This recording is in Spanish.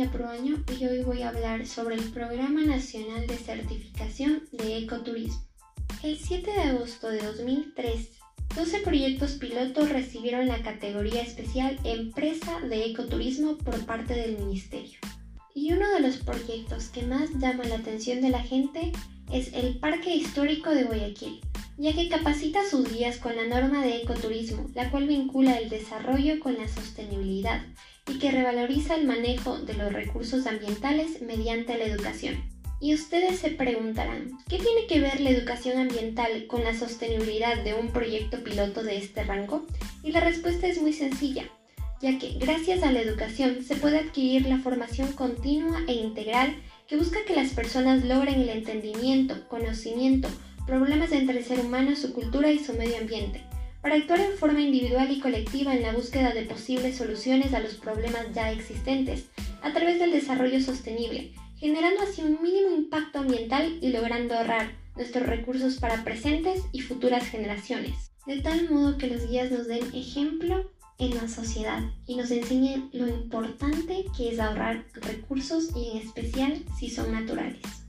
Sonia Proaño y hoy voy a hablar sobre el Programa Nacional de Certificación de Ecoturismo. El 7 de agosto de 2003, 12 proyectos pilotos recibieron la categoría especial Empresa de Ecoturismo por parte del Ministerio. Y uno de los proyectos que más llama la atención de la gente es el Parque Histórico de Guayaquil, ya que capacita sus guías con la norma de ecoturismo, la cual vincula el desarrollo con la sostenibilidad y que revaloriza el manejo de los recursos ambientales mediante la educación. Y ustedes se preguntarán, ¿qué tiene que ver la educación ambiental con la sostenibilidad de un proyecto piloto de este rango? Y la respuesta es muy sencilla, ya que gracias a la educación se puede adquirir la formación continua e integral que busca que las personas logren el entendimiento, conocimiento, problemas entre el ser humano, su cultura y su medio ambiente, para actuar en forma individual y colectiva en la búsqueda de posibles soluciones a los problemas ya existentes, a través del desarrollo sostenible, generando así un mínimo impacto ambiental y logrando ahorrar nuestros recursos para presentes y futuras generaciones. De tal modo que los guías nos den ejemplo en la sociedad y nos enseñen lo importante que es ahorrar recursos y en especial si son naturales.